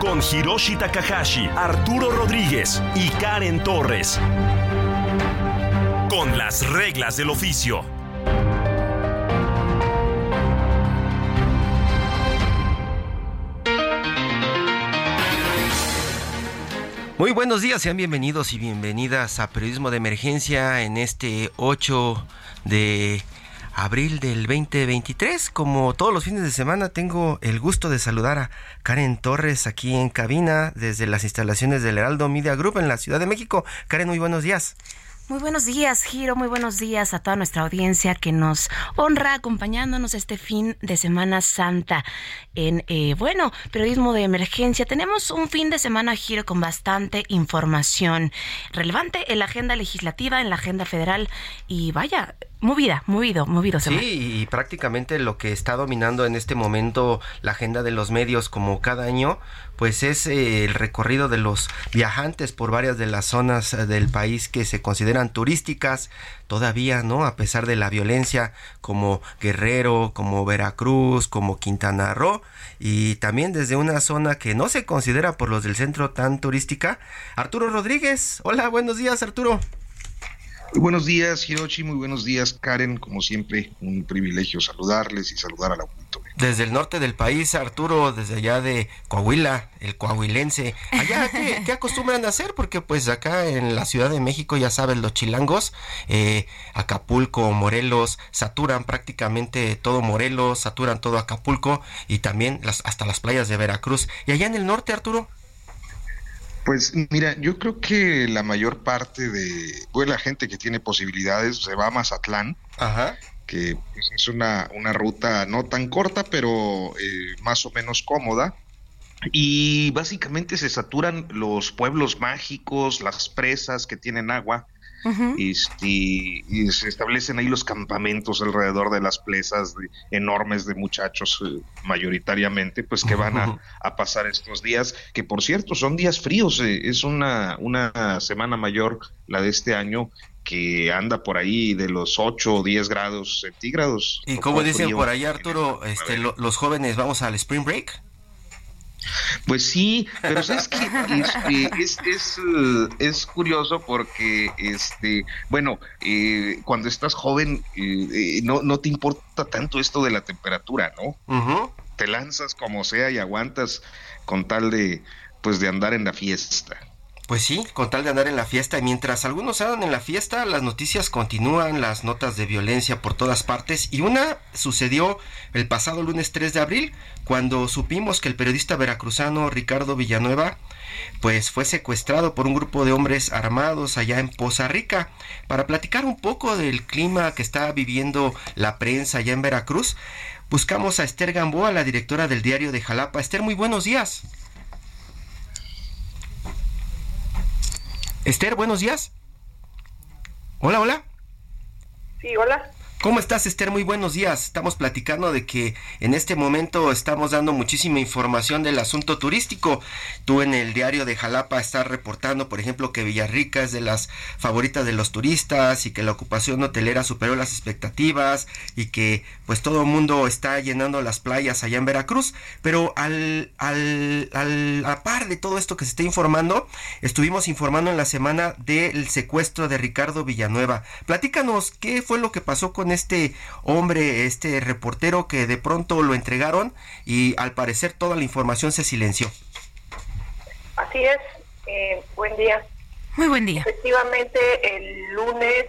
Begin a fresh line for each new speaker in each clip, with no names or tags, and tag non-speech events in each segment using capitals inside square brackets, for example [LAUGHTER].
Con Hiroshi Takahashi, Arturo Rodríguez y Karen Torres. Con las reglas del oficio.
Muy buenos días, sean bienvenidos y bienvenidas a Periodismo de Emergencia en este 8 de abril del 2023. Como todos los fines de semana, tengo el gusto de saludar a Karen Torres aquí en cabina desde las instalaciones del Heraldo Media Group en la Ciudad de México. Karen, muy buenos días.
Muy buenos días, Giro. Muy buenos días a toda nuestra audiencia que nos honra acompañándonos este fin de Semana Santa en, eh, bueno, periodismo de emergencia. Tenemos un fin de semana, Giro, con bastante información relevante en la agenda legislativa, en la agenda federal y vaya, Movida, movido, movido.
Sí, y prácticamente lo que está dominando en este momento la agenda de los medios como cada año, pues es eh, el recorrido de los viajantes por varias de las zonas eh, del país que se consideran turísticas todavía, ¿no? A pesar de la violencia como Guerrero, como Veracruz, como Quintana Roo y también desde una zona que no se considera por los del centro tan turística. Arturo Rodríguez, hola, buenos días Arturo.
Muy buenos días, Hiroshi. Muy buenos días, Karen. Como siempre, un privilegio saludarles y saludar al auditorio.
Desde el norte del país, Arturo, desde allá de Coahuila, el coahuilense. Allá, ¿qué, [LAUGHS] acostumbran a hacer? Porque pues acá en la Ciudad de México, ya saben, los chilangos, eh, Acapulco, Morelos, saturan prácticamente todo Morelos, saturan todo Acapulco y también las, hasta las playas de Veracruz. ¿Y allá en el norte, Arturo?
Pues mira, yo creo que la mayor parte de pues, la gente que tiene posibilidades se va a Mazatlán, que pues, es una, una ruta no tan corta, pero eh, más o menos cómoda. Y básicamente se saturan los pueblos mágicos, las presas que tienen agua, y se establecen ahí los campamentos alrededor de las plazas enormes de muchachos, eh, mayoritariamente, pues que van a, pasar estos días, que por cierto son días fríos, eh, es una, una semana mayor la de este año que anda por ahí de los 8 o 10 grados centígrados.
Y como dicen por ahí Arturo, este, los jóvenes vamos al spring break.
Pues sí, pero es que este, es, es, eh, es, curioso porque, este, bueno, eh, cuando estás joven eh, no, no te importa tanto esto de la temperatura, ¿no? Te lanzas como sea y aguantas con tal de, pues, de andar en la fiesta.
Pues sí, con tal de andar en la fiesta, y mientras algunos andan en la fiesta, las noticias continúan, las notas de violencia por todas partes, y una sucedió el pasado lunes 3 de abril, cuando supimos que el periodista veracruzano Ricardo Villanueva, pues fue secuestrado por un grupo de hombres armados allá en Poza Rica. Para platicar un poco del clima que está viviendo la prensa allá en Veracruz, buscamos a Esther Gamboa, la directora del diario de Jalapa. Esther, muy buenos días. Esther, buenos días. Hola, hola.
Sí, hola.
¿Cómo estás, Esther? Muy buenos días. Estamos platicando de que en este momento estamos dando muchísima información del asunto turístico. Tú en el diario de Jalapa estás reportando, por ejemplo, que Villarrica es de las favoritas de los turistas y que la ocupación hotelera superó las expectativas y que pues todo el mundo está llenando las playas allá en Veracruz. Pero al, al, al a par de todo esto que se está informando, estuvimos informando en la semana del secuestro de Ricardo Villanueva. Platícanos qué fue lo que pasó con este hombre, este reportero que de pronto lo entregaron y al parecer toda la información se silenció.
Así es, eh, buen día.
Muy buen día.
Efectivamente, el lunes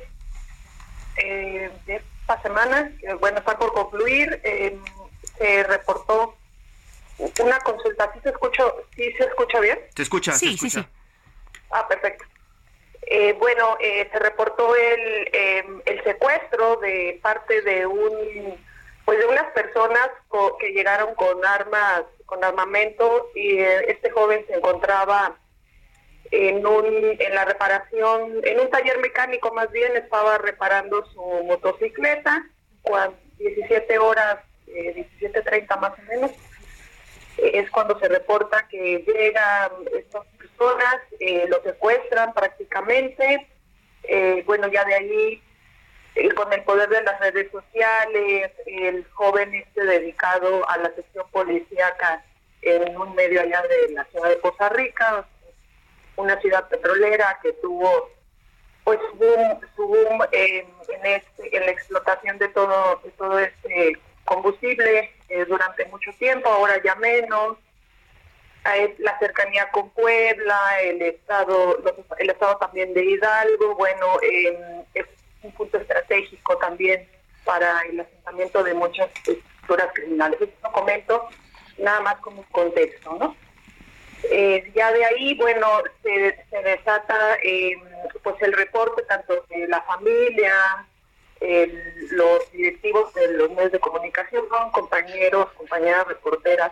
eh, de esta semana, bueno, está por concluir, eh, se reportó una consulta. ¿Sí se, escucha, ¿Sí se escucha bien?
¿Te escucha?
Sí, sí, sí.
Ah, perfecto. Bueno, se reportó el el secuestro de parte de un pues de unas personas que llegaron con armas, con armamento y eh, este joven se encontraba en un en la reparación, en un taller mecánico más bien, estaba reparando su motocicleta, cuando 17 horas, eh, 17.30 más o menos, es cuando se reporta que llegan estas personas, eh, lo secuestran prácticamente, eh, bueno, ya de ahí con el poder de las redes sociales, el joven este dedicado a la sección policíaca en un medio allá de la ciudad de Costa Rica, una ciudad petrolera que tuvo pues boom, su boom en, este, en la explotación de todo, de todo este combustible eh, durante mucho tiempo, ahora ya menos. La cercanía con Puebla, el estado, el estado también de Hidalgo, bueno, eh, un punto estratégico también para el asentamiento de muchas estructuras criminales. Esto comento nada más como contexto, ¿no? Eh, ya de ahí, bueno, se, desata eh, pues el reporte tanto de la familia, los directivos de los medios de comunicación, compañeros, compañeras reporteras,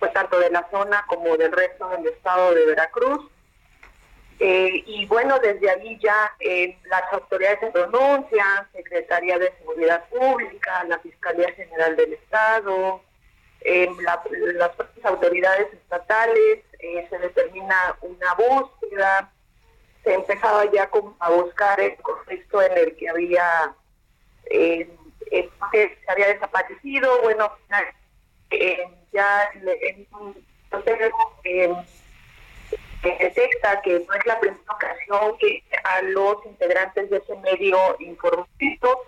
pues tanto de la zona como del resto del estado de Veracruz. Eh, y bueno, desde ahí ya eh, las autoridades se pronuncian, Secretaría de Seguridad Pública, la Fiscalía General del Estado, eh, las propias autoridades estatales, se determina una búsqueda, se empezaba ya a buscar el contexto en el que había se había desaparecido, bueno, ya en un que detecta que no es la primera ocasión que a los integrantes de ese medio informativo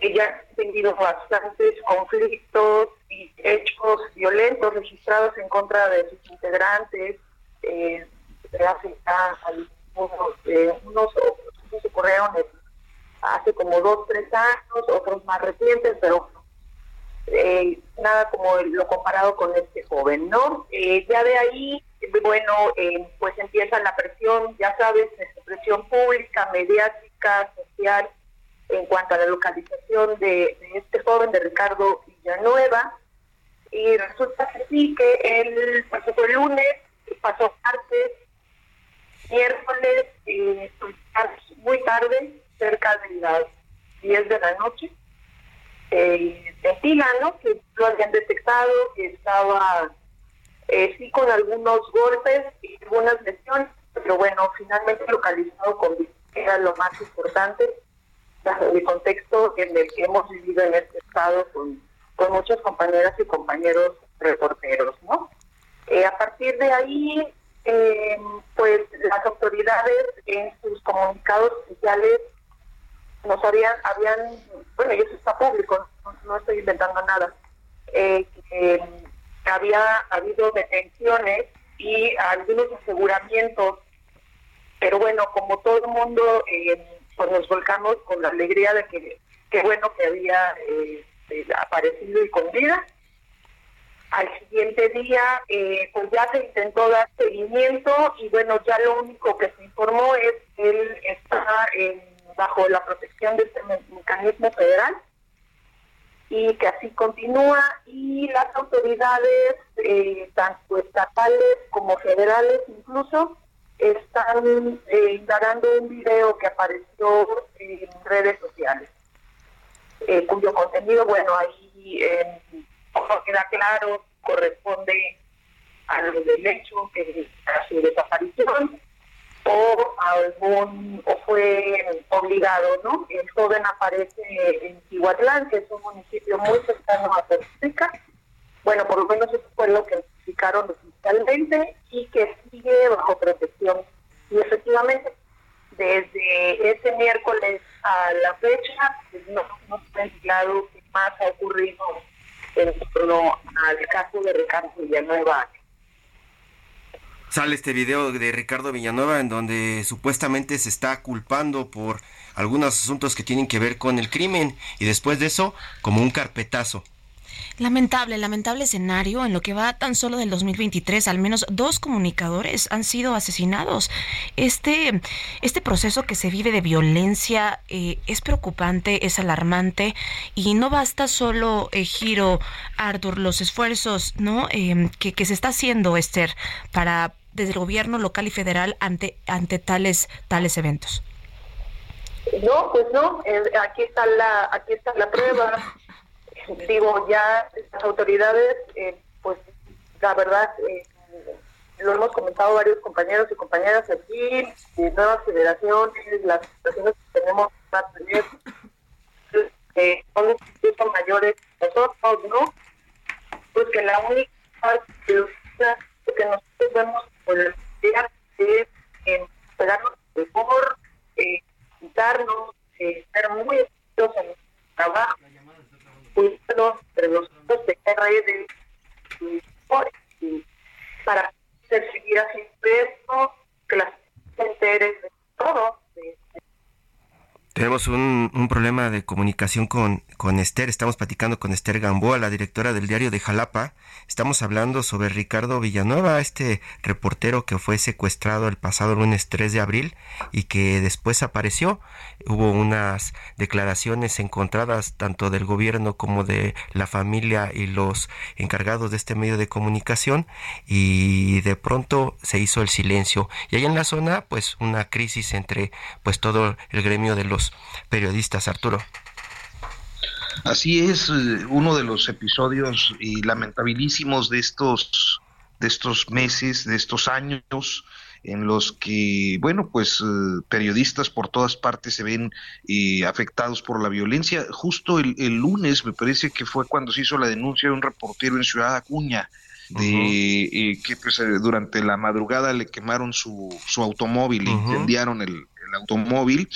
que ya han tenido bastantes conflictos y hechos violentos registrados en contra de sus integrantes eh, hace algunos, eh, unos ocurrieron hace como dos, tres años, otros más recientes, pero eh, nada como lo comparado con este joven, ¿no? Eh, ya de ahí, bueno, eh, pues empieza la presión, ya sabes, presión pública, mediática, social, en cuanto a la localización de, este joven, de Ricardo Villanueva, y resulta que sí, que él pasó el lunes, pasó martes, miércoles, pues, muy tarde, cerca de las 10 de la noche, eh, ¿no? Que lo habían detectado, que estaba eh, sí con algunos golpes y algunas lesiones, pero bueno, finalmente localizado con era lo más importante, el contexto en el que hemos vivido en este estado con, con muchas compañeras y compañeros reporteros, ¿no? Eh, a partir de ahí, eh, pues las autoridades en sus comunicados oficiales nos habían, habían bueno, y eso está público, no, estoy inventando nada, eh, que había habido detenciones y algunos aseguramientos, pero bueno, como todo el mundo, eh, pues nos volcamos con la alegría de que, qué bueno que había eh, aparecido y con vida. Al siguiente día, pues ya se intentó dar seguimiento y bueno, ya lo único que se informó es que él está en bajo la protección de este mecanismo federal y que así continúa y las autoridades eh, tanto estatales como federales incluso están eh, indagando un video que apareció en redes sociales eh, cuyo contenido bueno ahí queda claro corresponde a lo del hecho que a su desaparición algún o fue obligado, ¿no? El joven aparece en Tihuatlán, que es un municipio muy cercano a Costa Bueno, por lo menos eso fue lo que explicaron oficialmente y que sigue bajo protección. Y efectivamente, desde ese miércoles a la fecha, pues no, no está claro qué más ha ocurrido en torno al caso de Ricardo Villanueva
Este video de Ricardo Villanueva en donde supuestamente se está culpando por algunos asuntos que tienen que ver con el crimen y después de eso como un carpetazo.
Lamentable, lamentable escenario. En lo que va tan solo del 2023, al menos dos comunicadores han sido asesinados. Este, este proceso que se vive de violencia eh, es preocupante, es alarmante y no basta solo, eh, Giro, Arthur, los esfuerzos ¿no? Em, que, que se está haciendo, Esther, para desde el gobierno local y federal ante, ante tales, tales eventos.
No, pues no, eh, aquí está la, aquí está la prueba [LAUGHS] digo, ya las autoridades, eh, pues la verdad, eh, lo hemos comentado varios compañeros y compañeras aquí, de nuevas generaciones, las situaciones que tenemos tener, eh, son mayores nosotros, ¿no? Pues que la única parte que nosotros vemos por el día es en pegarnos mejor, eh, quitarnos, eh, ser muy efectivos en el trabajo entre nosotros de redes para seguir haciendo esto, que las enteres de todo,
tenemos un, un, problema de comunicación con, con Esther. Estamos platicando con Esther Gamboa, la directora del diario de Jalapa. Estamos hablando sobre Ricardo Villanueva, este reportero que fue secuestrado el pasado lunes 3 de abril y que después apareció. Hubo unas declaraciones encontradas tanto del gobierno como de la familia y los encargados de este medio de comunicación y de pronto se hizo el silencio. Y ahí en la zona, pues una crisis entre pues todo el gremio de los periodistas, Arturo.
Así es, eh, uno de los episodios y lamentabilísimos de estos de estos meses, de estos años en los que, bueno, pues eh, periodistas por todas partes se ven eh, afectados por la violencia. Justo el, lunes, me parece que fue cuando se hizo la denuncia de un reportero en Ciudad Acuña, de que pues, durante la madrugada le quemaron su, su automóvil, uh incendiaron el, el automóvil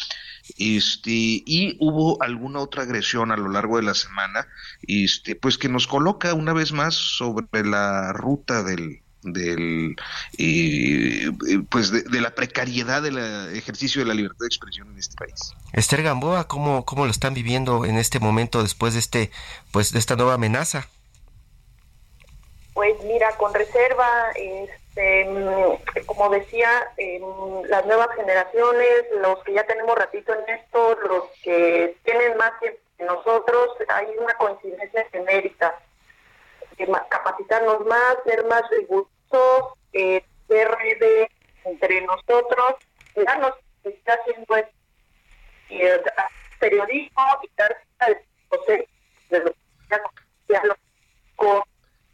este, y hubo alguna otra agresión a lo largo de la semana, este, pues que nos coloca una vez más sobre la ruta del, del eh, pues de, la precariedad del ejercicio de la libertad de expresión en este país.
Esther Gamboa, ¿cómo, cómo lo están viviendo en este momento después de este pues de esta nueva amenaza?
Pues mira, con reserva, este, como decía, las nuevas generaciones, los que ya tenemos ratito en esto, los que tienen más que nosotros, hay una coincidencia genérica. capacitarnos más, ser más rigurosos, eh, ser entre nosotros, darnos que está haciendo el, periodismo y dar de, de lo que lo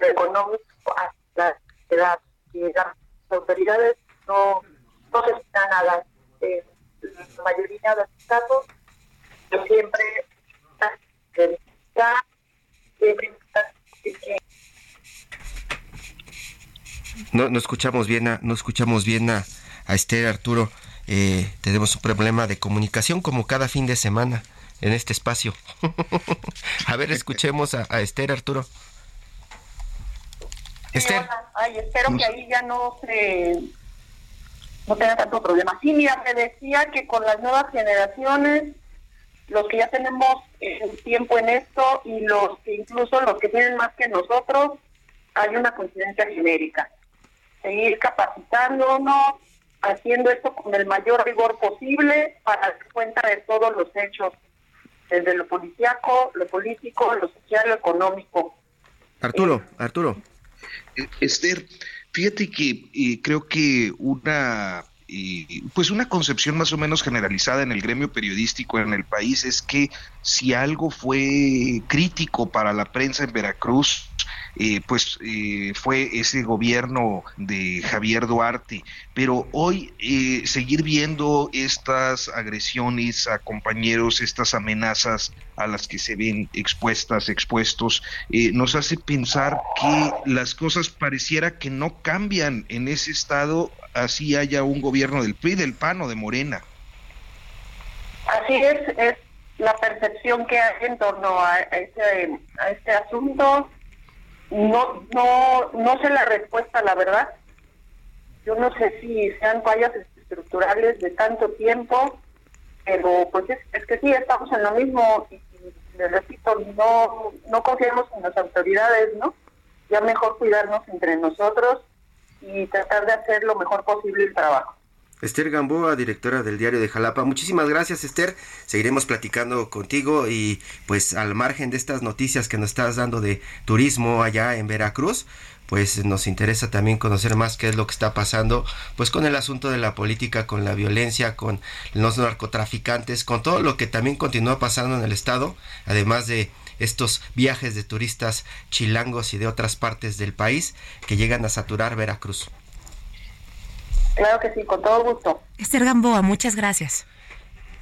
económico a la edad las autoridades no, no se nada. Eh, la mayoría de los casos, yo siempre,
no, no escuchamos bien a, no escuchamos bien a, a Esther Arturo. Eh, tenemos un problema de comunicación como cada fin de semana en este espacio. [LAUGHS] a ver, escuchemos a Esther Arturo.
Ay, espero que ahí ya no se no tenga tanto problema. Sí, mira, me decía que con las nuevas generaciones, los que ya tenemos eh, tiempo en esto y los que incluso los que tienen más que nosotros, hay una coincidencia genérica. Seguir capacitándonos, haciendo esto con el mayor rigor posible para dar cuenta de todos los hechos, desde lo policíaco, lo político, lo social, lo económico.
Arturo, Arturo.
Esther, fíjate que eh, creo que una pues una concepción más o menos generalizada en el gremio periodístico en el país es que si algo fue crítico para la prensa en Veracruz, eh, pues eh, fue ese gobierno de Javier Duarte. Pero hoy eh, seguir viendo estas agresiones a compañeros, estas amenazas a las que se ven expuestas, expuestos, nos hace pensar que las cosas pareciera que no cambian en ese estado, así haya un gobierno del PRI, del PAN o de Morena.
Así es la percepción que hay en torno a este, a este asunto no, no, no sé la respuesta, la verdad. Yo no sé si sean fallas estructurales de tanto tiempo, pero pues es, que sí, estamos en lo mismo y, les repito, no, no confiamos en las autoridades, ¿no? Ya mejor cuidarnos entre nosotros y tratar de hacer lo mejor posible el trabajo.
Esther Gamboa, directora del diario de Jalapa. Muchísimas gracias, Esther. Seguiremos platicando contigo y pues al margen de estas noticias que nos estás dando de turismo allá en Veracruz, pues nos interesa también conocer más qué es lo que está pasando, pues con el asunto de la política, con la violencia, con los narcotraficantes, con todo lo que también continúa pasando en el estado, además de estos viajes de turistas chilangos y de otras partes del país que llegan a saturar Veracruz.
Claro que sí, con todo gusto.
Esther Gamboa, muchas gracias.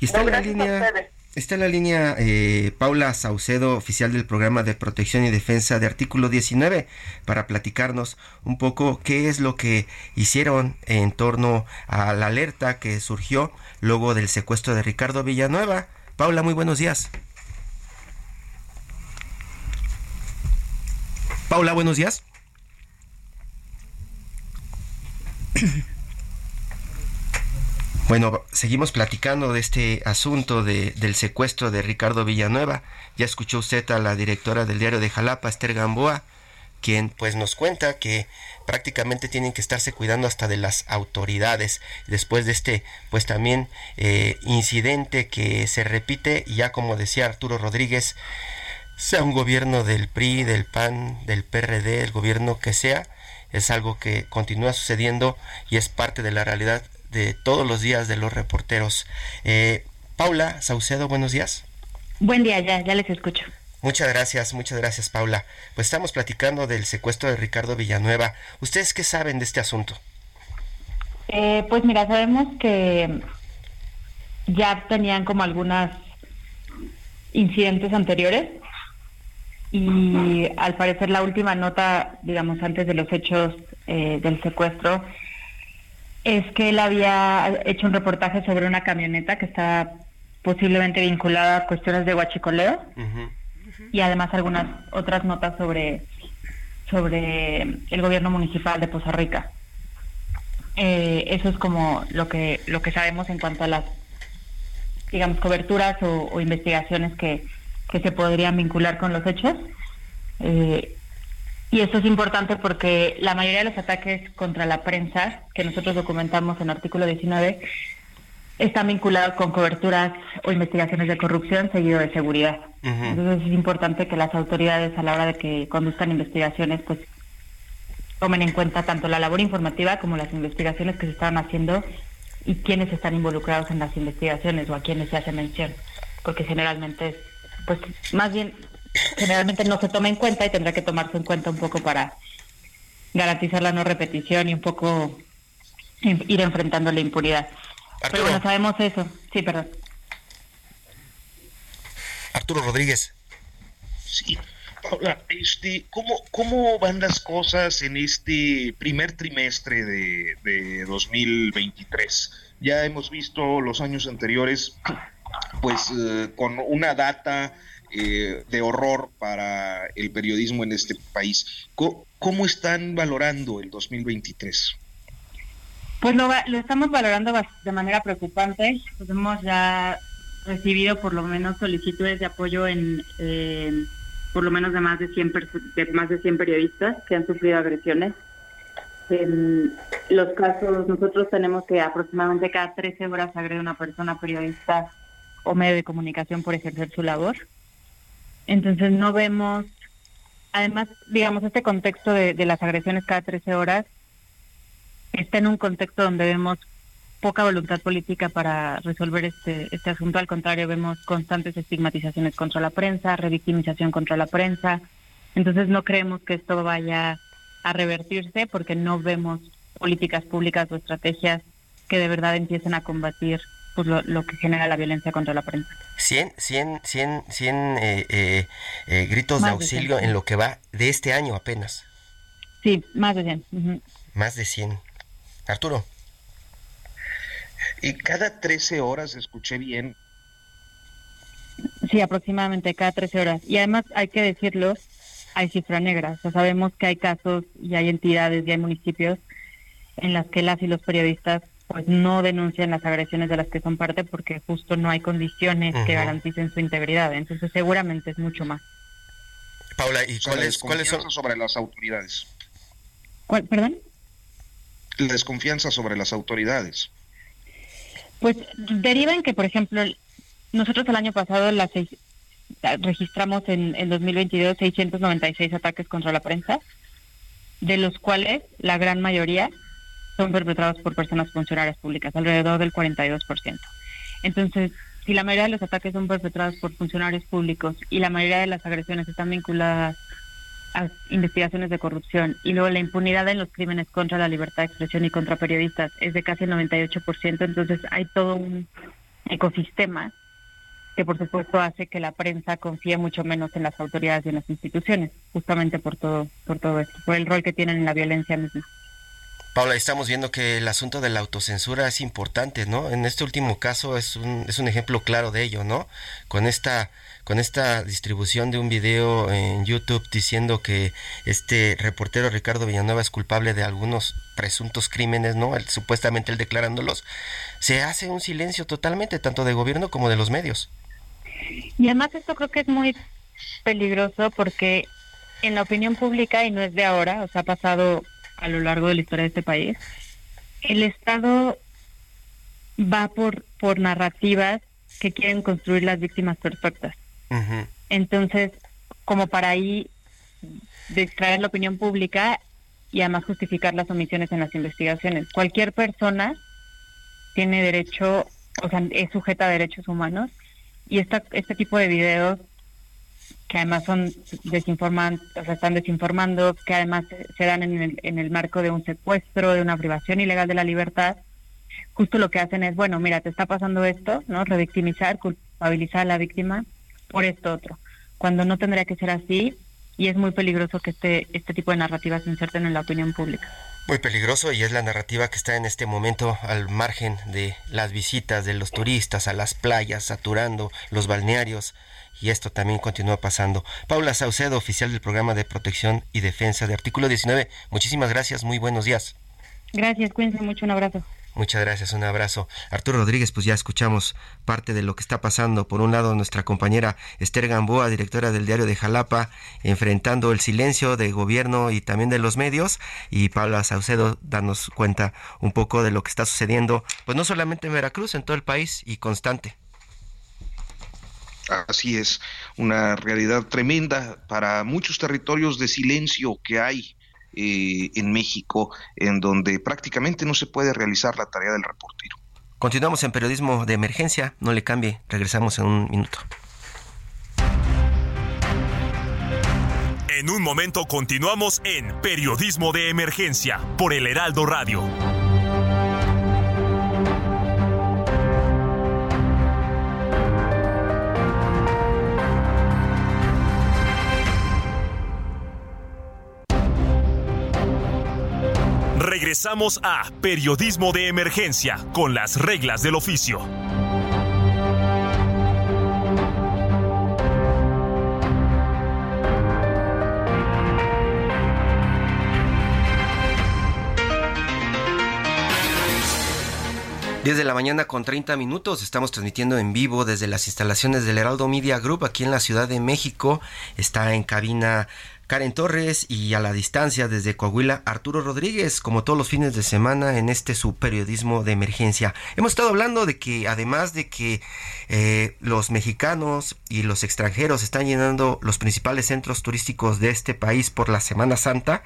Y está en la línea Está en la línea eh, Paula Saucedo, oficial del programa de protección y defensa de artículo 19, para platicarnos un poco qué es lo que hicieron en torno a la alerta que surgió luego del secuestro de Ricardo Villanueva. Paula, muy buenos días. Paula, buenos días. [COUGHS] Bueno, seguimos platicando de este asunto de, del secuestro de Ricardo Villanueva. Ya escuchó usted a la directora del diario de Jalapa, Esther Gamboa, quien pues nos cuenta que prácticamente tienen que estarse cuidando hasta de las autoridades después de este pues también eh, incidente que se repite y ya como decía Arturo Rodríguez sea un gobierno del PRI, del PAN, del PRD, el gobierno que sea, es algo que continúa sucediendo y es parte de la realidad de todos los días de los reporteros. Eh, Paula Saucedo, buenos días.
Buen día, ya, ya les escucho.
Muchas gracias, muchas gracias, Paula. Pues estamos platicando del secuestro de Ricardo Villanueva. ¿Ustedes qué saben de este asunto?
Eh, pues mira, sabemos que ya tenían como algunos incidentes anteriores y al parecer la última nota, digamos, antes de los hechos eh, del secuestro, es que él había hecho un reportaje sobre una camioneta que estaba posiblemente vinculada a cuestiones de huachicoleo y además algunas otras notas sobre, sobre el gobierno municipal de Poza Rica. Eh, eso es como lo que, lo que sabemos en cuanto a las, digamos, coberturas o, investigaciones que, que, se podrían vincular con los hechos. Eh, y esto es importante porque la mayoría de los ataques contra la prensa que nosotros documentamos en el artículo 19 están vinculados con coberturas o investigaciones de corrupción seguido de seguridad. Entonces es importante que las autoridades a la hora de que conduzcan investigaciones pues tomen en cuenta tanto la labor informativa como las investigaciones que se están haciendo y quiénes están involucrados en las investigaciones o a quiénes se hace mención, porque generalmente pues más bien generalmente no se toma en cuenta y tendrá que tomarse en cuenta un poco para garantizar la no repetición y un poco ir enfrentando la impunidad. Pero bueno, sabemos eso. Sí, perdón.
Arturo Rodríguez.
Sí. Paula, este, ¿cómo, ¿cómo van las cosas en este primer trimestre de, de 2023? Ya hemos visto los años anteriores, pues eh, con una data eh, de horror para el periodismo en este país. ¿Cómo, están valorando el 2023?
Pues lo, lo estamos valorando de manera preocupante. Pues hemos ya recibido por lo menos solicitudes de apoyo en eh, por lo menos de más de 100 de más de 100 periodistas que han sufrido agresiones. En los casos, nosotros tenemos que aproximadamente cada 13 horas agrede una persona periodista o medio de comunicación por ejercer su labor. Entonces no vemos, además, digamos, este contexto de, las agresiones cada 13 horas está en un contexto donde vemos poca voluntad política para resolver este, este asunto. Al contrario, vemos constantes estigmatizaciones contra la prensa, revictimización contra la prensa. Entonces no creemos que esto vaya a revertirse porque no vemos políticas públicas o estrategias que de verdad empiecen a combatir pues, lo, que genera la violencia contra la prensa.
100, 100, 100, 100 eh, eh, gritos de auxilio en lo que va de este año apenas.
Sí, más de 100.
Más de 100. Arturo.
Y cada 13 horas, escuché bien.
Sí, aproximadamente cada 13 horas. Y además hay que decirlo, hay cifra negra. O sea, sabemos que hay casos y hay entidades y hay municipios en las que las y los periodistas pues no denuncian las agresiones de las que son parte porque justo no hay condiciones que garanticen su integridad. Entonces seguramente es mucho más.
Paula, ¿y cuáles, cuáles son sobre las autoridades?
¿Cuál, perdón?
La desconfianza sobre las autoridades.
Pues deriva en que, por ejemplo, nosotros el año pasado las registramos en, en 2022 696 ataques contra la prensa, de los cuales la gran mayoría son perpetrados por personas funcionarias públicas, alrededor del 42%. Entonces, si la mayoría de los ataques son perpetrados por funcionarios públicos y la mayoría de las agresiones están vinculadas a investigaciones de corrupción y luego la impunidad en los crímenes contra la libertad de expresión y contra periodistas es de casi el 98%, entonces hay todo un ecosistema que por supuesto hace que la prensa confíe mucho menos en las autoridades y en las instituciones, justamente por todo, por todo esto, por el rol que tienen en la violencia misma.
Paula, estamos viendo que el asunto de la autocensura es importante, ¿no? En este último caso es un, es un ejemplo claro de ello, ¿no? Con esta, con esta distribución de un video en YouTube diciendo que este reportero Ricardo Villanueva es culpable de algunos presuntos crímenes, ¿no? supuestamente él declarándolos, se hace un silencio totalmente, tanto de gobierno como de los medios.
Y además esto creo que es muy peligroso porque en la opinión pública, y no es de ahora, o sea, ha pasado a lo largo de la historia de este país, el Estado va por, por narrativas que quieren construir las víctimas perfectas. Entonces, como para ahí distraer la opinión pública y además justificar las omisiones en las investigaciones. Cualquier persona tiene derecho, o sea, es sujeta a derechos humanos y esta, este tipo de videos que además son desinformantes, o sea, están desinformando, que además se dan en el, en el marco de un secuestro, de una privación ilegal de la libertad, justo lo que hacen es, bueno, mira, te está pasando esto, ¿no? Revictimizar, culpabilizar a la víctima por esto otro, cuando no tendría que ser así y es muy peligroso que este, este tipo de narrativas se inserten en la opinión pública.
Muy peligroso y es la narrativa que está en este momento al margen de las visitas de los turistas a las playas, saturando los balnearios y esto también continúa pasando. Paula Saucedo, oficial del programa de protección y defensa de artículo 19, muchísimas gracias, muy buenos días.
Gracias, cuídense mucho, un abrazo.
Muchas gracias, un abrazo. Arturo Rodríguez, pues ya escuchamos parte de lo que está pasando. Por un lado, nuestra compañera Esther Gamboa, directora del diario de Jalapa, enfrentando el silencio de gobierno y también de los medios. Y Paula Saucedo, darnos cuenta un poco de lo que está sucediendo, pues no solamente en Veracruz, en todo el país y constante.
Así es, una realidad tremenda para muchos territorios de silencio que hay eh, en México, en donde prácticamente no se puede realizar la tarea del reportero.
Continuamos en periodismo de emergencia, no le cambie, regresamos en un minuto.
En un momento continuamos en Periodismo de Emergencia por el Heraldo Radio. Regresamos a Periodismo de Emergencia con las reglas del oficio.
Desde la mañana con 30 minutos estamos transmitiendo en vivo desde las instalaciones del Heraldo Media Group aquí en la Ciudad de México. Está en cabina Karen Torres y a la distancia desde Coahuila Arturo Rodríguez, como todos los fines de semana en este su periodismo de emergencia. Hemos estado hablando de que además de que eh, los mexicanos y los extranjeros están llenando los principales centros turísticos de este país por la Semana Santa,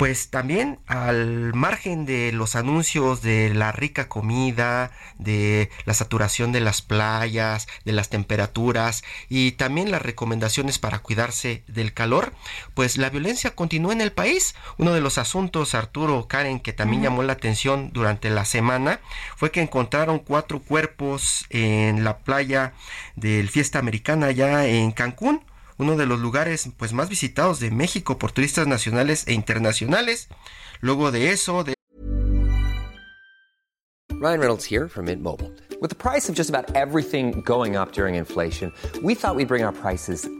pues también al margen de los anuncios de la rica comida, de la saturación de las playas, de las temperaturas y también las recomendaciones para cuidarse del calor, pues la violencia continúa en el país. Uno de los asuntos, Arturo Karen, que también llamó la atención durante la semana, fue que encontraron cuatro cuerpos en la playa del Fiesta Americana ya en Cancún uno de los lugares pues más visitados de México por turistas nacionales e internacionales. Luego de eso, de
Ryan Reynolds here from Mint Mobile. With the price of just about everything going up during inflation, we thought we'd bring our prices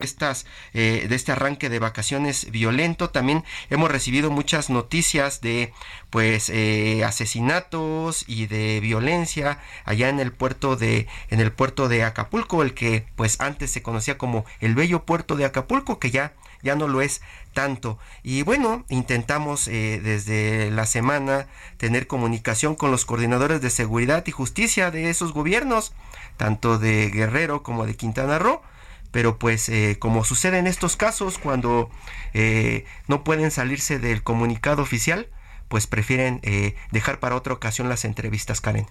Estas, eh, de este arranque de vacaciones violento también hemos recibido muchas noticias de pues eh, asesinatos y de violencia allá en el puerto de en el puerto de Acapulco el que pues antes se conocía como el bello puerto de Acapulco que ya ya no lo es tanto. Y bueno, intentamos eh, desde la semana tener comunicación con los coordinadores de seguridad y justicia de esos gobiernos, tanto de Guerrero como de Quintana Roo. Pero pues eh, como sucede en estos casos, cuando eh, no pueden salirse del comunicado oficial, pues prefieren eh, dejar para otra ocasión las entrevistas, Karen.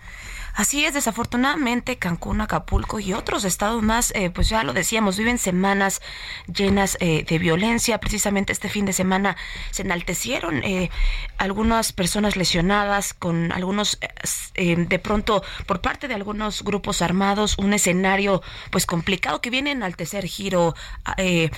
Así es, desafortunadamente Cancún, Acapulco y otros estados más, eh, pues ya lo decíamos, viven semanas llenas eh, de violencia. Precisamente este fin de semana se enaltecieron eh, algunas personas lesionadas con algunos, eh, de pronto, por parte de algunos grupos armados, un escenario pues complicado que viene a enaltecer giro eh,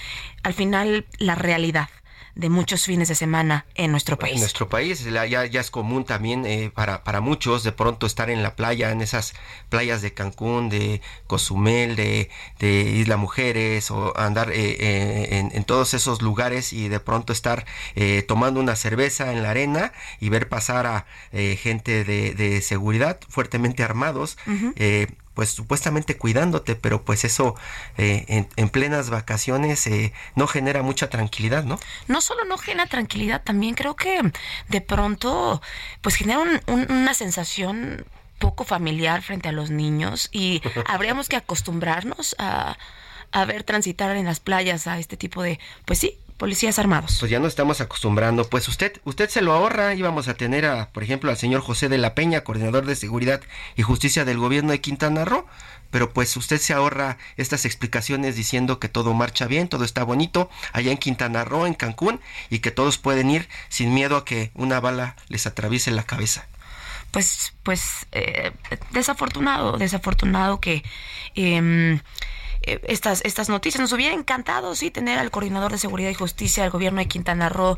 al final la realidad de muchos fines de semana en nuestro país.
En nuestro país ya, ya es común también eh, para, para muchos de pronto estar en la playa, en esas playas de Cancún, de Cozumel, de, de Isla Mujeres o andar eh, eh, en, en, todos esos lugares y de pronto estar eh, tomando una cerveza en la arena y ver pasar a eh, gente de, de, seguridad fuertemente armados. Uh -huh pues supuestamente cuidándote, pero pues eso eh, en, en, plenas vacaciones eh, no genera mucha tranquilidad, ¿no?
No solo no genera tranquilidad, también creo que de pronto pues genera un, un, una sensación poco familiar frente a los niños y [LAUGHS] habríamos que acostumbrarnos a, a ver transitar en las playas a este tipo de, pues sí, policías armados.
Pues ya nos estamos acostumbrando. Pues usted, usted se lo ahorra. Íbamos a tener a, por ejemplo, al señor José de la Peña, coordinador de seguridad y justicia del gobierno de Quintana Roo. Pero pues usted se ahorra estas explicaciones diciendo que todo marcha bien, todo está bonito allá en Quintana Roo, en Cancún, y que todos pueden ir sin miedo a que una bala les atraviese la cabeza
pues pues eh, desafortunado desafortunado que eh, estas, estas noticias. Nos hubiera encantado, sí, tener al coordinador de seguridad y justicia del gobierno de Quintana Roo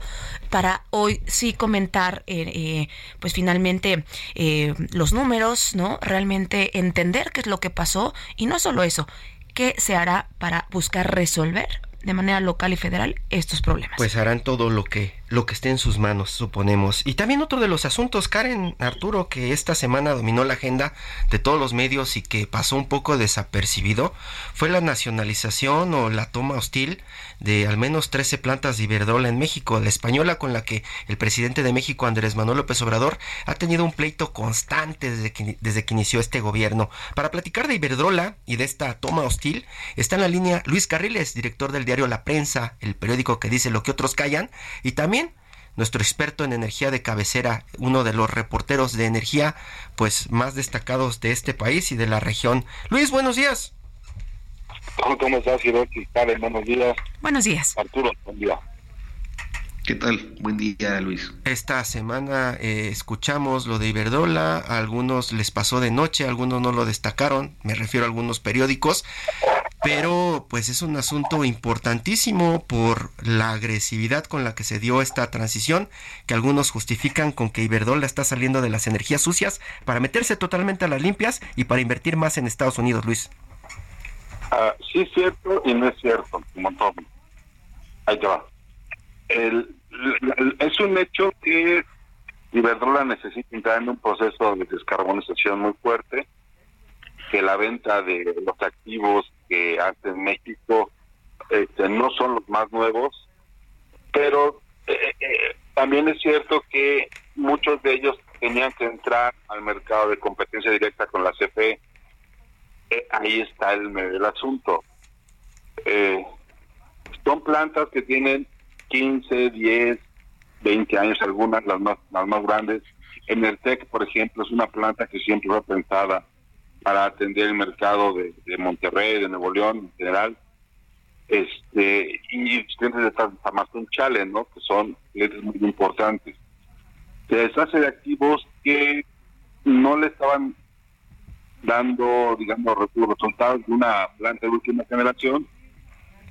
para hoy sí comentar, eh, eh, pues finalmente, eh, los números, ¿no? Realmente entender qué es lo que pasó y no solo eso, qué se hará para buscar resolver de manera local y federal estos problemas.
Pues harán todo lo que lo que esté en sus manos, suponemos. Y también otro de los asuntos, Karen Arturo, que esta semana dominó la agenda de todos los medios y que pasó un poco desapercibido, fue la nacionalización o la toma hostil de al menos 13 plantas de Iberdrola en México. La española con la que el presidente de México, Andrés Manuel López Obrador, ha tenido un pleito constante desde que, desde que inició este gobierno. Para platicar de Iberdrola y de esta toma hostil, está en la línea Luis Carriles, director del diario La Prensa, el periódico que dice lo que otros callan, y también nuestro experto en energía de cabecera, uno de los reporteros de energía pues más destacados de este país y de la región. Luis, buenos días.
¿Cómo estás, Hiroshi? Buenos días.
Buenos días.
Arturo, buen día.
¿Qué tal? Buen día, Luis.
Esta semana eh, escuchamos lo de Iberdrola, a algunos les pasó de noche, a algunos no lo destacaron, me refiero a algunos periódicos, pero pues es un asunto importantísimo por la agresividad con la que se dio esta transición, que algunos justifican con que Iberdrola está saliendo de las energías sucias para meterse totalmente a las limpias y para invertir más en Estados Unidos, Luis.
Uh, sí es cierto y no es cierto, como todo. Ahí te va. El, es un hecho que Iberdrola necesita entrar en un proceso de descarbonización muy fuerte, que la venta de los activos que hace en México este, no son los más nuevos, pero eh, eh, también es cierto que muchos de ellos tenían que entrar al mercado de competencia directa con la CFE. Eh, ahí está el, el asunto. son plantas que tienen 15, 10, 20 años algunas, las más, las más grandes. Enertec, por ejemplo, es una planta que siempre fue pensada para atender el mercado de, de Monterrey, de Nuevo León en general. este y clientes de Tamazunchale, ¿no? Que son clientes muy importantes. Se deshace de activos que no le estaban dando, digamos, resultados de una planta de última generación,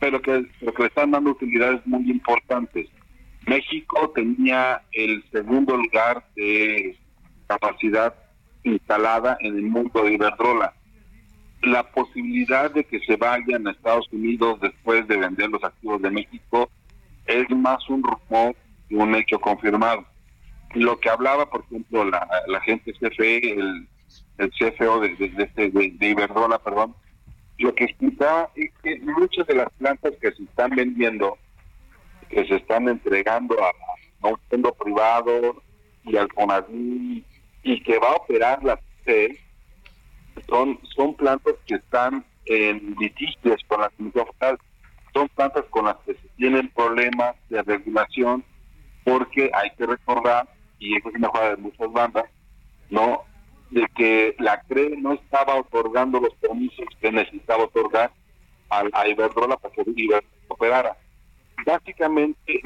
pero que, pero que le están dando utilidades muy importantes. México tenía el segundo lugar de capacidad instalada en el mundo de Iberdrola. La posibilidad de que se vayan a Estados Unidos después de vender los activos de México es más un rumor que un hecho confirmado. Lo que hablaba, por ejemplo, la, la gente CFE, el, CFO de, de, de, Iberdrola, perdón, lo que explicaba es que muchas de las plantas que se están vendiendo, que se están entregando a, un fondo privado y al CONADI y que va a operar la C, son, son plantas que están en litigios con la Comisión Federal, son plantas con las que se tienen problemas de regulación, porque hay que recordar, y eso es una jugada de muchas bandas, no de que la CRE no estaba otorgando los permisos que necesitaba otorgar a, a Iberdrola para que Iberdrola operara. Básicamente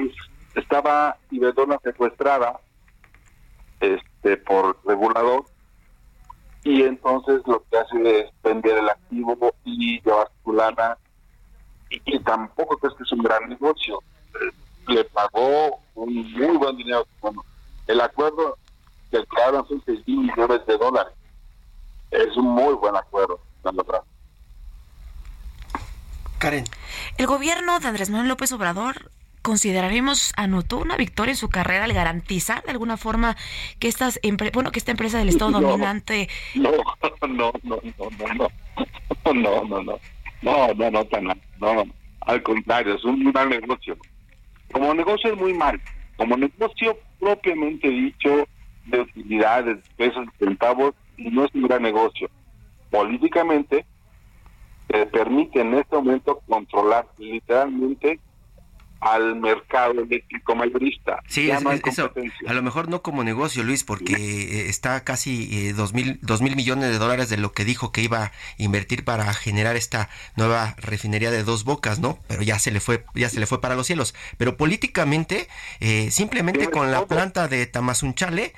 estaba Iberdrola secuestrada este por regulador. Y entonces lo que hace es vender el activo y llevar su lana. Y, tampoco es que es un gran negocio. Le pagó un muy buen dinero. Bueno el acuerdo del que hablan son 6 millones de dólares. Es un muy buen acuerdo
Karen. El gobierno de Andrés Manuel López Obrador consideraremos anotó una victoria en su carrera al garantizar de alguna forma que estas bueno que esta empresa del Estado dominante
no no no no no no. No no no. No no no no no al contrario es un mal negocio. Como negocio es muy mal como negocio propiamente dicho de utilidades pesos centavos no es un gran negocio. Políticamente te permite en este momento controlar literalmente al mercado eléctrico mayorista.
Sí, eso, a lo mejor no como negocio, Luis, porque eh, está casi eh, dos, mil, dos mil millones de dólares de lo que dijo que iba a invertir para generar esta nueva refinería de dos bocas, ¿no? Pero ya se le fue, ya se le fue para los cielos. Pero políticamente, eh, simplemente con la planta de Tamazunchale,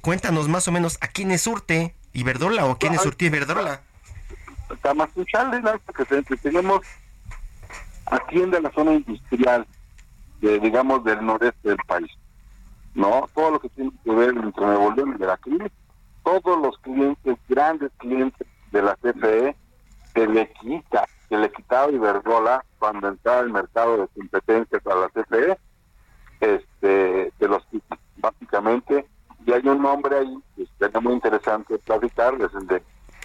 cuéntanos más o menos a quiénes surte Iberdrola o a quiénes surte Iberdrola.
Tamazunchale, que tenemos atiende a la zona industrial digamos, del noreste del país. ¿No? Todo lo que tiene que ver entre Nuevo León y Veracruz, todos los clientes, grandes clientes de la CFE, que le quita, que le quitaba Iberdrola cuando entraba el mercado de competencias a la CFE, este, de los básicamente. Y hay un nombre ahí que sería muy interesante platicar, es el de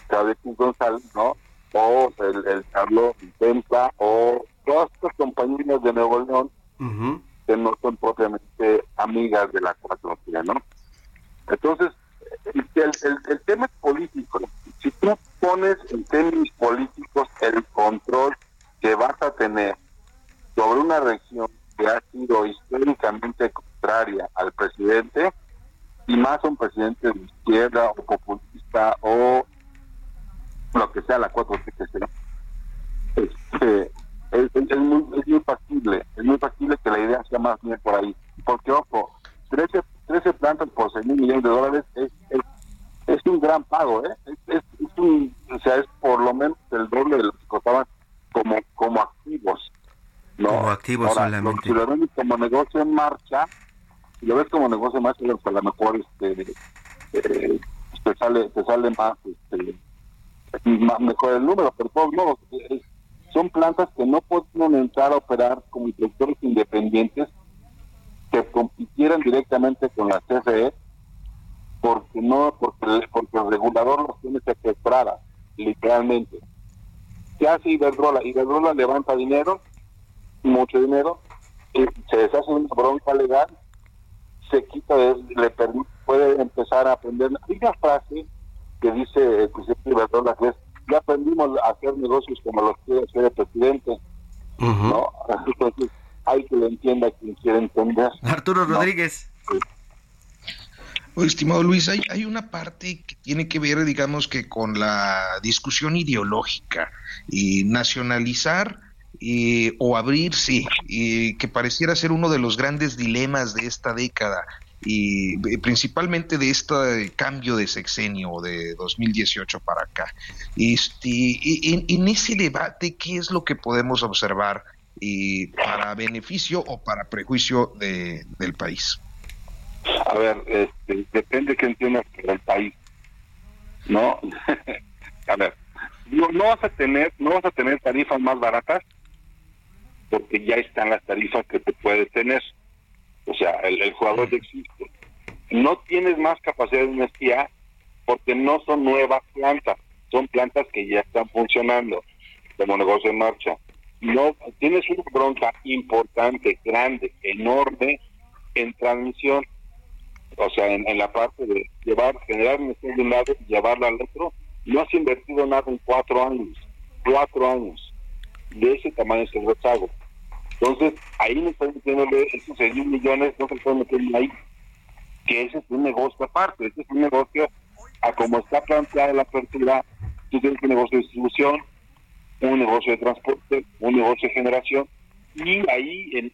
Claudio González, ¿no? O el, el Carlos Intenta, o todas estas compañías de Nuevo León que no son propiamente amigas de la cuatro ¿no? Entonces, el, el, el, tema es político. Si tú pones en términos políticos el control que vas a tener sobre una región que ha sido históricamente contraria al presidente, y más un presidente de izquierda o populista o lo que sea la 4 que sea, este, es, es, muy, es muy factible, es muy factible que la idea sea más bien por ahí. Porque, ojo, 13, 13 plantas por 6 mil millones de dólares es, es, un gran pago, ¿eh? Es, un, o sea, es por lo menos el doble de lo que costaban como, como activos. ¿no?
Como activos solamente.
si lo ves como negocio en marcha, si lo ves como negocio en marcha, pues a lo mejor este, eh, te, sale, te sale más, este, más mejor el número, pero todos modos, es, son plantas que no pueden entrar a operar como inspectores independientes que compitieran directamente con la CFE porque no porque, porque el regulador los tiene secuestradas literalmente ¿qué hace Iberdrola? Iberdrola levanta dinero mucho dinero y se deshace una bronca legal se quita le permite, puede empezar a aprender hay una frase que dice el presidente Iberdrola que es ya aprendimos a hacer negocios como los quiere hacer el presidente. ¿no? Entonces, hay que lo entienda quien quiere entender.
Arturo Rodríguez.
estimado Luis, hay, hay una parte que tiene que ver, digamos que con la discusión ideológica y nacionalizar o abrirse, y que pareciera ser uno de los grandes dilemas de esta década y principalmente de este cambio de sexenio de 2018 para acá. Este, y, en ese debate, ¿qué es lo que podemos observar y para beneficio o para prejuicio de, del país?
A ver, este, depende que entiendas el país, ¿no? [LAUGHS] a ver, no, no vas a tener, no vas a tener tarifas más baratas porque ya están las tarifas que te puedes tener. O sea, el, jugador ya existe. No tienes más capacidad de energía porque no son nuevas plantas, son plantas que ya están funcionando como negocio en marcha. No tienes una bronca importante, grande, enorme en transmisión, o sea, en, la parte de llevar, generar energía de un lado y llevarla al otro. No has invertido nada en cuatro años, cuatro años. De ese tamaño es el rezago. Entonces, ahí me están metiéndole esos 6 millones, no se están metiendo ahí. Que ese es un negocio aparte, ese es un negocio a como está planteada la apertura, tú tienes un negocio de distribución, un negocio de transporte, un negocio de generación, y ahí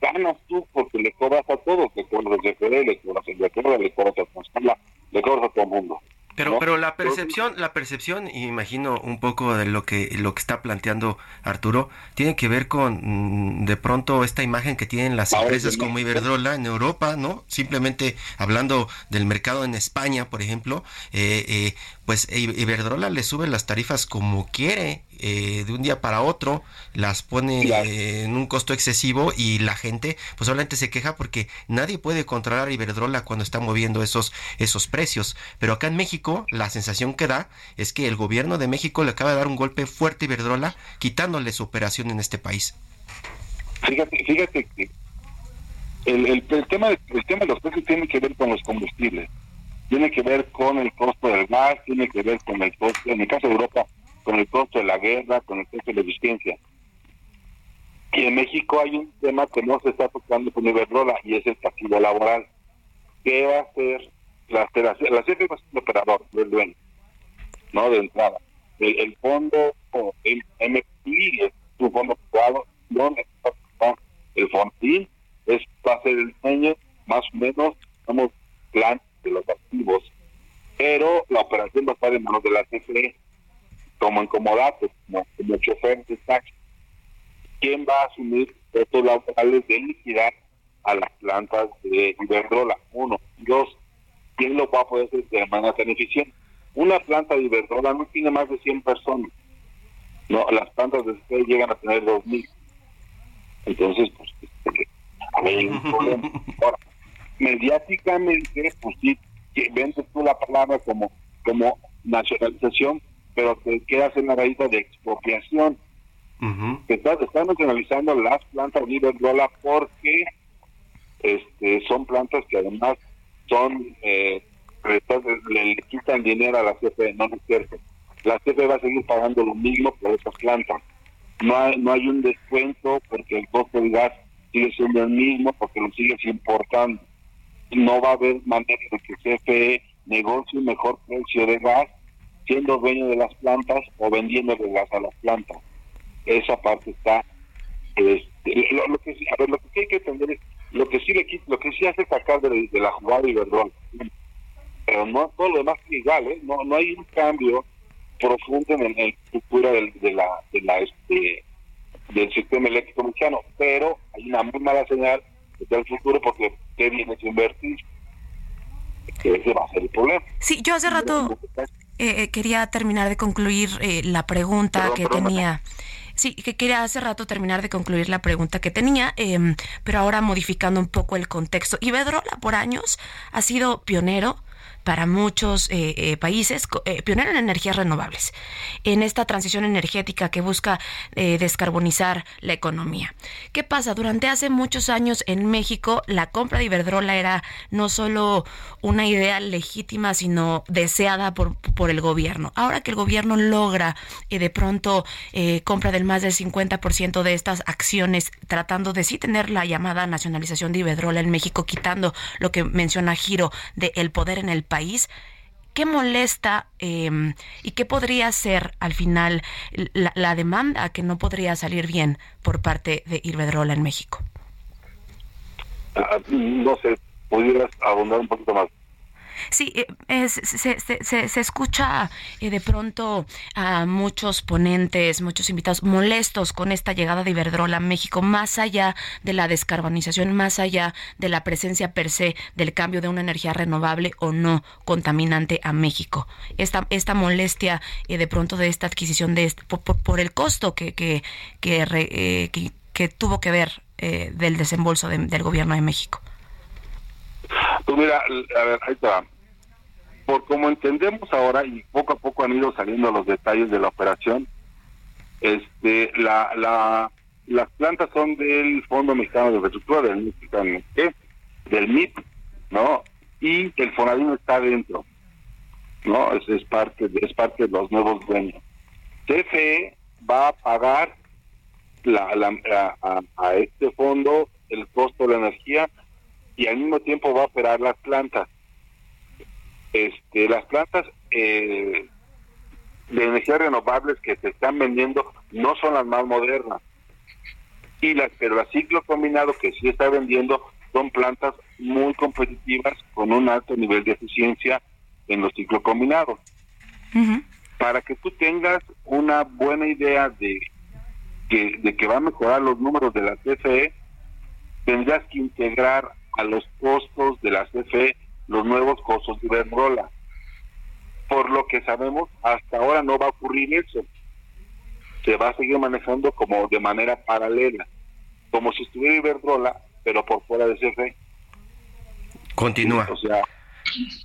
ganas tú porque le cobras a todos, le cobras a CFD, le cobras a le cobras a le cobras a todo el mundo.
Pero, pero la percepción, la percepción, imagino un poco de lo que lo que está planteando Arturo, tiene que ver con mm, de pronto esta imagen que tienen las empresas como Iberdrola en Europa, ¿no? Simplemente hablando del mercado en España, por ejemplo, eh, eh, pues Iberdrola le sube las tarifas como quiere eh, de un día para otro, las pone eh, en un costo excesivo y la gente pues solamente se queja porque nadie puede controlar Iberdrola cuando está moviendo esos, esos precios. Pero acá en México la sensación que da es que el gobierno de México le acaba de dar un golpe fuerte a Iberdrola quitándole su operación en este país.
Fíjate, fíjate que el, el, tema el tema de los precios tiene que ver con los combustibles, tiene que ver con el costo del gas, tiene que ver con el costo, en el caso de Europa, con el costo de la guerra, con el costo de la existencia. Y en México hay un tema que no se está tocando con Iberdrola y es el pasivo laboral. ¿Qué va a hacer la federación? La CFE va a ser el operador, el dueño, ¿no? De entrada. El, fondo, el MPI, es un fondo privado, está el fondín, es, va a ser el dueño, más o menos, estamos plan de los activos, pero la operación va a estar en manos de la CFE como incomodato, como, como chofer de taxi. ¿Quién va a asumir estos laborales de liquidar a las plantas de Iberdrola? Uno. Dos, ¿quién lo va a poder hacer de manera tan eficiente? Una planta de Iberdrola no tiene más de 100 personas. No, las plantas de usted llegan a tener 2.000. Entonces, pues, hay un [LAUGHS] problema. Ahora, mediáticamente, pues sí, que vendes tú la palabra como, como nacionalización, pero te quedas en la raíz de expropiación. que estás, nacionalizando las plantas de Iberdrola porque este, son plantas que además son eh, le, quitan dinero a la CFE, no es cierto. La CFE va a seguir pagando lo mismo por esas plantas. No hay, no hay un descuento porque el costo del gas sigue siendo el mismo porque lo sigues importando. No va a haber manera de que CFE negocie un mejor precio de gas siendo dueño de las plantas o vendiéndole gas a las plantas. Esa parte está este, lo, que a ver, lo que hay que entender es lo que sí le lo que sí hace sacar de, la jugada Iberdrola pero no todo lo demás es igual ¿eh? no no hay un cambio profundo en, la estructura del, de la de la este del sistema eléctrico mexicano pero hay una muy mala señal del futuro porque ¿qué viene a invertir que ese va a ser el problema
sí yo hace rato eh, eh, quería terminar de concluir eh, la pregunta que tenía. Sí, que quería hace rato terminar de concluir la pregunta que tenía, em, pero ahora modificando un poco el contexto. Iberdrola por años ha sido pionero para muchos eh, eh, países, eh, pionero en energías renovables, en esta transición energética que busca descarbonizar la economía. ¿Qué pasa? Durante hace muchos años en México la compra de Iberdrola era no solo una idea legítima, sino deseada por, por el gobierno. Ahora que el gobierno logra de pronto compra del más del 50% de estas acciones, tratando de sí tener la llamada nacionalización de Iberdrola en México, quitando lo que menciona Giro de el poder en el país, qué molesta em, y qué podría ser al final la, demanda que no podría salir bien por parte de Iberdrola en México?
Ah, no sé, pudieras abundar un poquito más.
Sí, eh, se, se, escucha eh, de pronto a muchos ponentes, muchos invitados molestos con esta llegada de Iberdrola a México, más allá de la descarbonización, más allá de la presencia per se del cambio de una energía renovable o no contaminante a México. Esta, esta molestia eh, de pronto de esta adquisición de este, por, el costo que, que, que, que, tuvo que ver del desembolso del gobierno de México.
Pues mira, a ver, ahí está. Por como entendemos ahora, y poco a poco han ido saliendo los detalles de la operación, este, la, la, las plantas son del Fondo Mexicano de Infraestructura, del, del MIP, ¿no? Y el Fonadín está dentro, ¿no? Es, es, parte, es parte de los nuevos dueños. CFE va a pagar la, la, a este fondo el costo de la energía y al mismo tiempo va a operar las plantas. Este, las plantas eh, de energías renovables que se están vendiendo no son las más modernas. Y las, pero la ciclo combinado que sí está vendiendo son plantas muy competitivas con un alto nivel de eficiencia en los ciclos combinados. Para que tú tengas una buena idea de que, de que va a mejorar los números de la CFE, tendrás que integrar a los costos de la CFE los nuevos costos de Iberdrola. Por lo que sabemos, hasta ahora no va a ocurrir eso. Se va a seguir manejando como de manera paralela, como si estuviera Iberdrola, pero por fuera de CFE.
Continúa.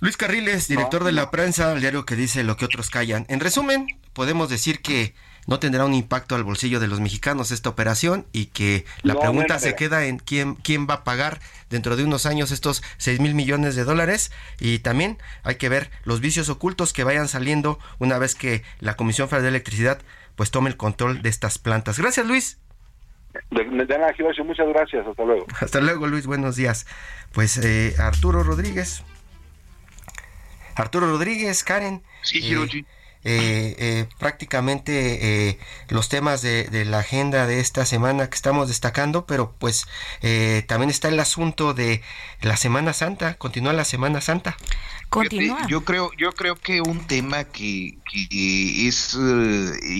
Luis Carriles, director de la prensa, el diario que dice lo que otros callan. En resumen, podemos decir que no tendrá un impacto al bolsillo de los mexicanos esta operación y que la pregunta se queda en quién, quién va a pagar dentro de unos años estos 6 mil millones de dólares y también hay que ver los vicios ocultos que vayan saliendo una vez que la Comisión Federal de Electricidad pues tome el control de estas plantas. Gracias Luis.
muchas gracias, hasta luego. [LAUGHS]
Hasta luego Luis, buenos días. Pues eh, Arturo Rodríguez. Arturo Rodríguez, Karen.
Sí, eh,
eh, eh, prácticamente eh, los temas de, la agenda de esta semana que estamos destacando, pero pues eh, también está el asunto de la Semana Santa, continúa la Semana Santa.
Continúa.
Yo creo, yo creo que un tema que, que es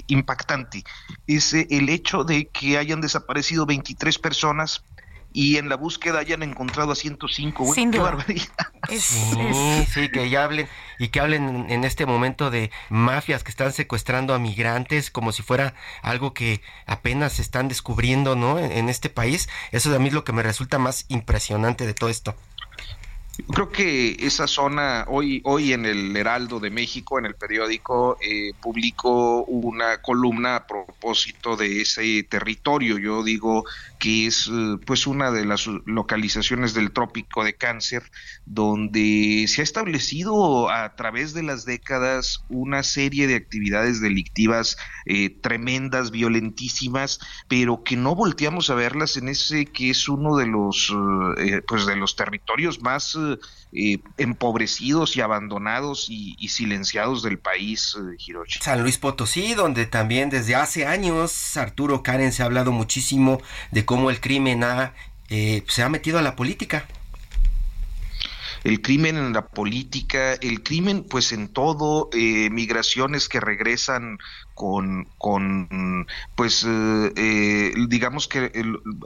impactante es el hecho de que hayan desaparecido 23 personas y en la búsqueda hayan encontrado a 105.
Sin duda.
sí, sí, que ya hablen y que hablen en este momento de mafias que están secuestrando a migrantes como si fuera algo que apenas se están descubriendo, ¿no? En, en este país. Eso de a mí es lo que me resulta más impresionante de todo esto.
Creo que esa zona, hoy, hoy en el Heraldo de México, en el periódico, eh, publicó una columna a propósito de ese territorio. Yo digo que es eh, pues una de las localizaciones del trópico de cáncer, donde se ha establecido a través de las décadas una serie de actividades delictivas eh, tremendas, violentísimas, pero que no volteamos a verlas en ese que es uno de los eh, pues de los territorios más eh, empobrecidos y abandonados y, silenciados del país, eh, Hiroshi.
San Luis Potosí, donde también desde hace años, Arturo Karen, se ha hablado muchísimo de cómo el crimen ha, eh, se ha metido a la política
el crimen en la política, el crimen pues en todo, eh, migraciones que regresan con, con pues eh, eh, digamos que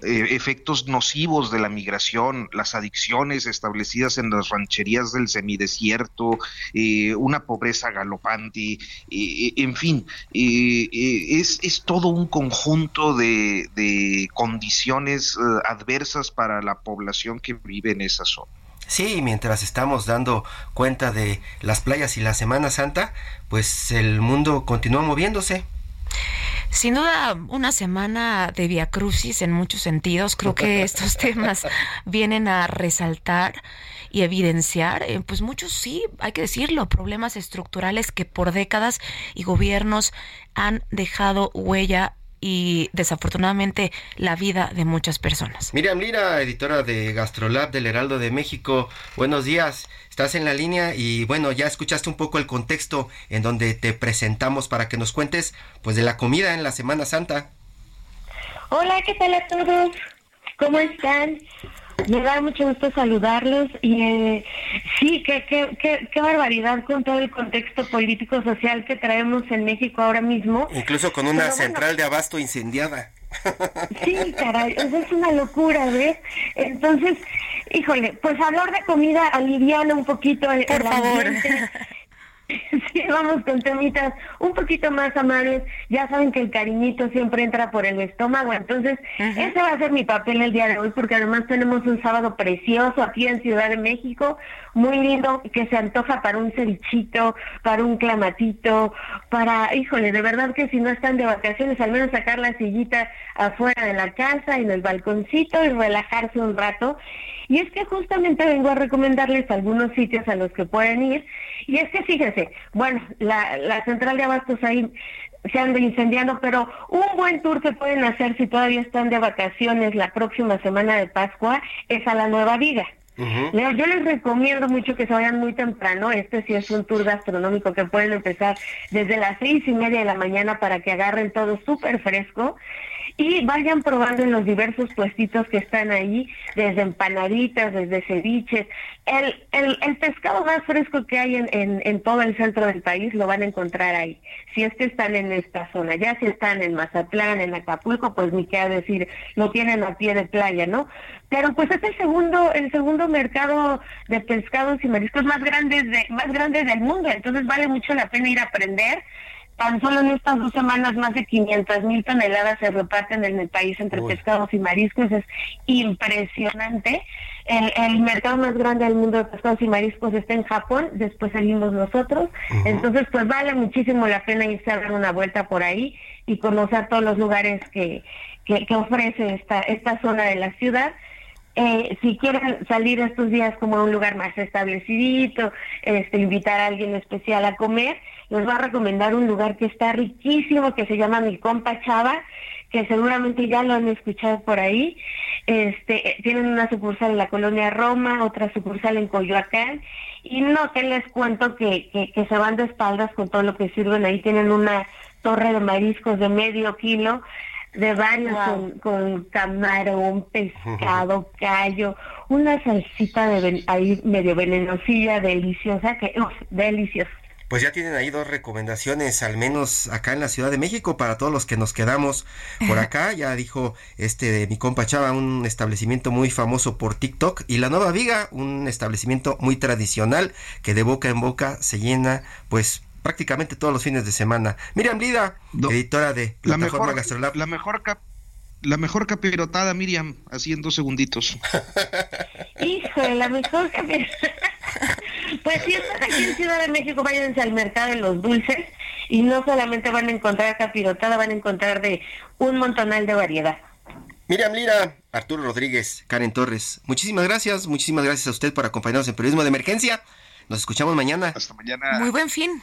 efectos nocivos de la migración, las adicciones establecidas en las rancherías del semidesierto, una pobreza galopante, en fin, es, es todo un conjunto de, de condiciones adversas para la población que vive en esa zona.
Sí, mientras estamos dando cuenta de las playas y la Semana Santa, pues el mundo continúa moviéndose.
Sin duda, una semana de Via Crucis en muchos sentidos. Creo que [LAUGHS] estos temas vienen a resaltar y evidenciar, eh, pues muchos sí, hay que decirlo, problemas estructurales que por décadas y gobiernos han dejado huella y desafortunadamente la vida de muchas personas.
Miriam Lira, editora de Gastrolab del Heraldo de México, buenos días. Estás en la línea y bueno, ya escuchaste un poco el contexto en donde te presentamos para que nos cuentes pues de la comida en la Semana Santa.
Hola, ¿qué tal a todos? ¿Cómo están? Me da mucho gusto saludarlos y eh, sí, qué, qué, qué, qué, barbaridad con todo el contexto político social que traemos en México ahora mismo.
Incluso con una central de abasto incendiada. [LAUGHS]
Sí, caray, eso es una locura, ¿ves? Entonces, híjole, pues hablar de comida aliviana un poquito el,
Por favor. [LAUGHS] [LAUGHS]
Sí, vamos con temitas un poquito más amables. Ya saben que el cariñito siempre entra por el estómago, entonces ese va a ser mi papel el día de hoy, porque además tenemos un sábado precioso aquí en Ciudad de México, muy lindo, que se antoja para un cevichito, para un clamatito, para, híjole, de verdad que si no están de vacaciones, al menos sacar la sillita afuera de la casa, en el balconcito y relajarse un rato. Y es que justamente vengo a recomendarles algunos sitios a los que pueden ir. Y es que fíjense, bueno, la, la central de abastos ahí se anda incendiando, pero un buen tour que pueden hacer si todavía están de vacaciones la próxima semana de Pascua es a la Nueva Viga. Yo les recomiendo mucho que se vayan muy temprano. Este sí es un tour gastronómico que pueden empezar desde las seis y media de la mañana para que agarren todo súper fresco y vayan probando en los diversos puestitos que están ahí, desde empanaditas, desde ceviches. El, el, pescado más fresco que hay en, en, todo el centro del país lo van a encontrar ahí, si es que están en esta zona. Ya si están en Mazatlán, en Acapulco, pues ni qué decir, lo tienen a pie de playa, ¿no? Pero pues es el segundo, el segundo mercado de pescados y mariscos más grandes de, más grandes del mundo, entonces vale mucho la pena ir a aprender Tan solo en estas dos semanas más de 500 mil toneladas se reparten en el país entre pescados y mariscos. Es impresionante. El, el, mercado más grande del mundo de pescados y mariscos está en Japón, después seguimos nosotros. Entonces, pues vale muchísimo la pena irse a dar una vuelta por ahí y conocer todos los lugares que, que, que ofrece esta, esta zona de la ciudad. Eh, si quieren salir estos días como a un lugar más establecidito, este, invitar a alguien especial a comer, les voy a recomendar un lugar que está riquísimo, que se llama Mi Compa Chava, que seguramente ya lo han escuchado por ahí. Este, tienen una sucursal en la colonia Roma, otra sucursal en Coyoacán, y no que les cuento que, que, que se van de espaldas con todo lo que sirven ahí. Tienen una torre de mariscos de medio kilo, de varios con, camarón, pescado, callo, una salsita de ahí medio venenosilla, deliciosa, que uf, deliciosa.
Pues ya tienen ahí dos recomendaciones, al menos acá en la Ciudad de México, para todos los que nos quedamos por acá. [LAUGHS] Ya dijo este mi compa Chava, un establecimiento muy famoso por TikTok. Y la Nueva Viga, un establecimiento muy tradicional que de boca en boca se llena, pues prácticamente todos los fines de semana. Miriam Lida, editora de
la mejor, Gastrolab. La mejor la mejor capirotada, Miriam, así en dos segunditos. [LAUGHS]
Híjole, la mejor capirotada. Pues si están aquí en Ciudad de México, váyanse al mercado de los dulces y no solamente van a encontrar capirotada, van a encontrar de un montonal de variedad.
Miriam Lira, Arturo Rodríguez, Karen Torres, muchísimas gracias, muchísimas gracias a usted por acompañarnos en Periodismo de Emergencia. Nos escuchamos mañana.
Hasta mañana.
Muy buen fin.